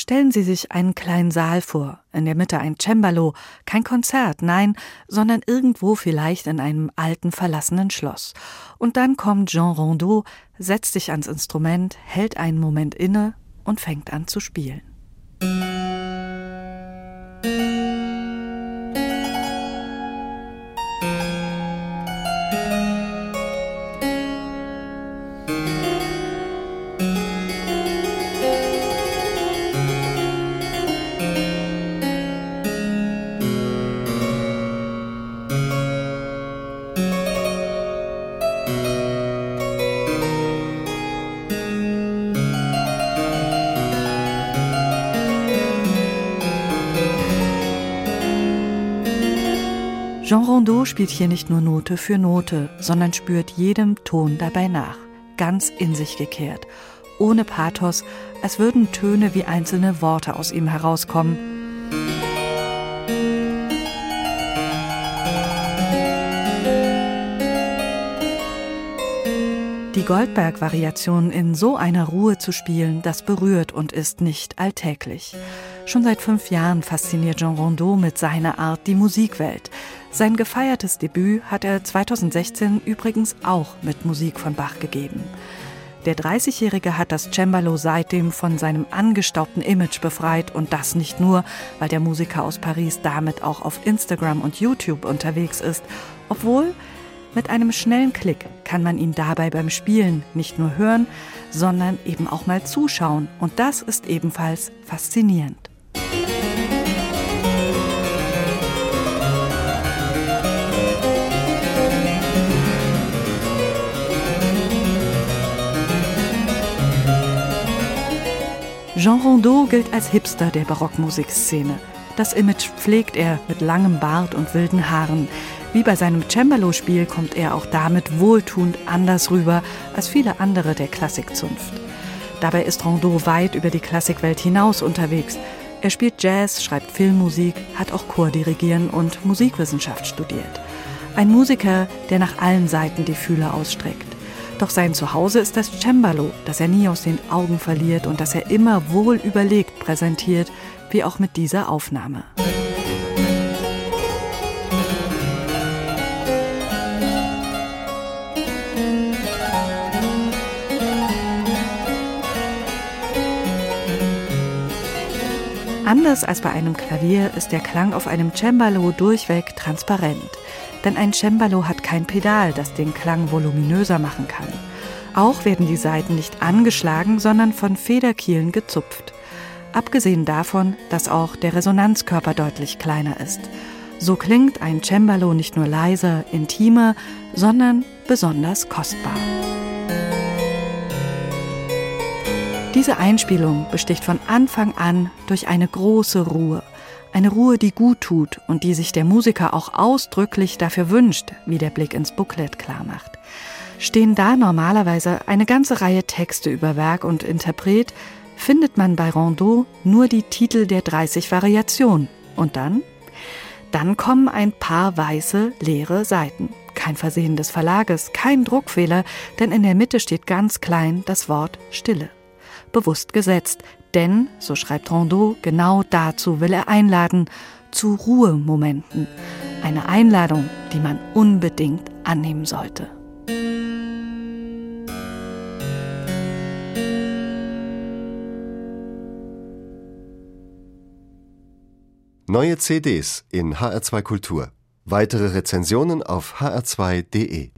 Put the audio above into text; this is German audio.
Stellen Sie sich einen kleinen Saal vor, in der Mitte ein Cembalo, kein Konzert, nein, sondern irgendwo vielleicht in einem alten verlassenen Schloss. Und dann kommt Jean Rondeau, setzt sich ans Instrument, hält einen Moment inne und fängt an zu spielen. Jean Rondeau spielt hier nicht nur Note für Note, sondern spürt jedem Ton dabei nach, ganz in sich gekehrt, ohne Pathos, als würden Töne wie einzelne Worte aus ihm herauskommen. Die Goldberg-Variation in so einer Ruhe zu spielen, das berührt und ist nicht alltäglich. Schon seit fünf Jahren fasziniert Jean Rondeau mit seiner Art die Musikwelt. Sein gefeiertes Debüt hat er 2016 übrigens auch mit Musik von Bach gegeben. Der 30-Jährige hat das Cembalo seitdem von seinem angestaubten Image befreit und das nicht nur, weil der Musiker aus Paris damit auch auf Instagram und YouTube unterwegs ist, obwohl mit einem schnellen Klick kann man ihn dabei beim Spielen nicht nur hören, sondern eben auch mal zuschauen und das ist ebenfalls faszinierend. Jean Rondeau gilt als Hipster der Barockmusikszene. Das Image pflegt er mit langem Bart und wilden Haaren. Wie bei seinem Cembalo-Spiel kommt er auch damit wohltuend anders rüber als viele andere der Klassikzunft. Dabei ist Rondeau weit über die Klassikwelt hinaus unterwegs. Er spielt Jazz, schreibt Filmmusik, hat auch Chordirigieren und Musikwissenschaft studiert. Ein Musiker, der nach allen Seiten die Fühler ausstreckt. Doch sein Zuhause ist das Cembalo, das er nie aus den Augen verliert und das er immer wohl überlegt präsentiert, wie auch mit dieser Aufnahme. Anders als bei einem Klavier ist der Klang auf einem Cembalo durchweg transparent denn ein Cembalo hat kein Pedal, das den Klang voluminöser machen kann. Auch werden die Saiten nicht angeschlagen, sondern von Federkielen gezupft. Abgesehen davon, dass auch der Resonanzkörper deutlich kleiner ist. So klingt ein Cembalo nicht nur leiser, intimer, sondern besonders kostbar. Diese Einspielung besticht von Anfang an durch eine große Ruhe. Eine Ruhe, die gut tut und die sich der Musiker auch ausdrücklich dafür wünscht, wie der Blick ins Booklet klarmacht. Stehen da normalerweise eine ganze Reihe Texte über Werk und Interpret, findet man bei Rondeau nur die Titel der 30 Variationen. Und dann? Dann kommen ein paar weiße, leere Seiten. Kein Versehen des Verlages, kein Druckfehler, denn in der Mitte steht ganz klein das Wort Stille. Bewusst gesetzt, denn, so schreibt Rondeau, genau dazu will er einladen, zu Ruhemomenten. Eine Einladung, die man unbedingt annehmen sollte. Neue CDs in HR2 Kultur. Weitere Rezensionen auf hr2.de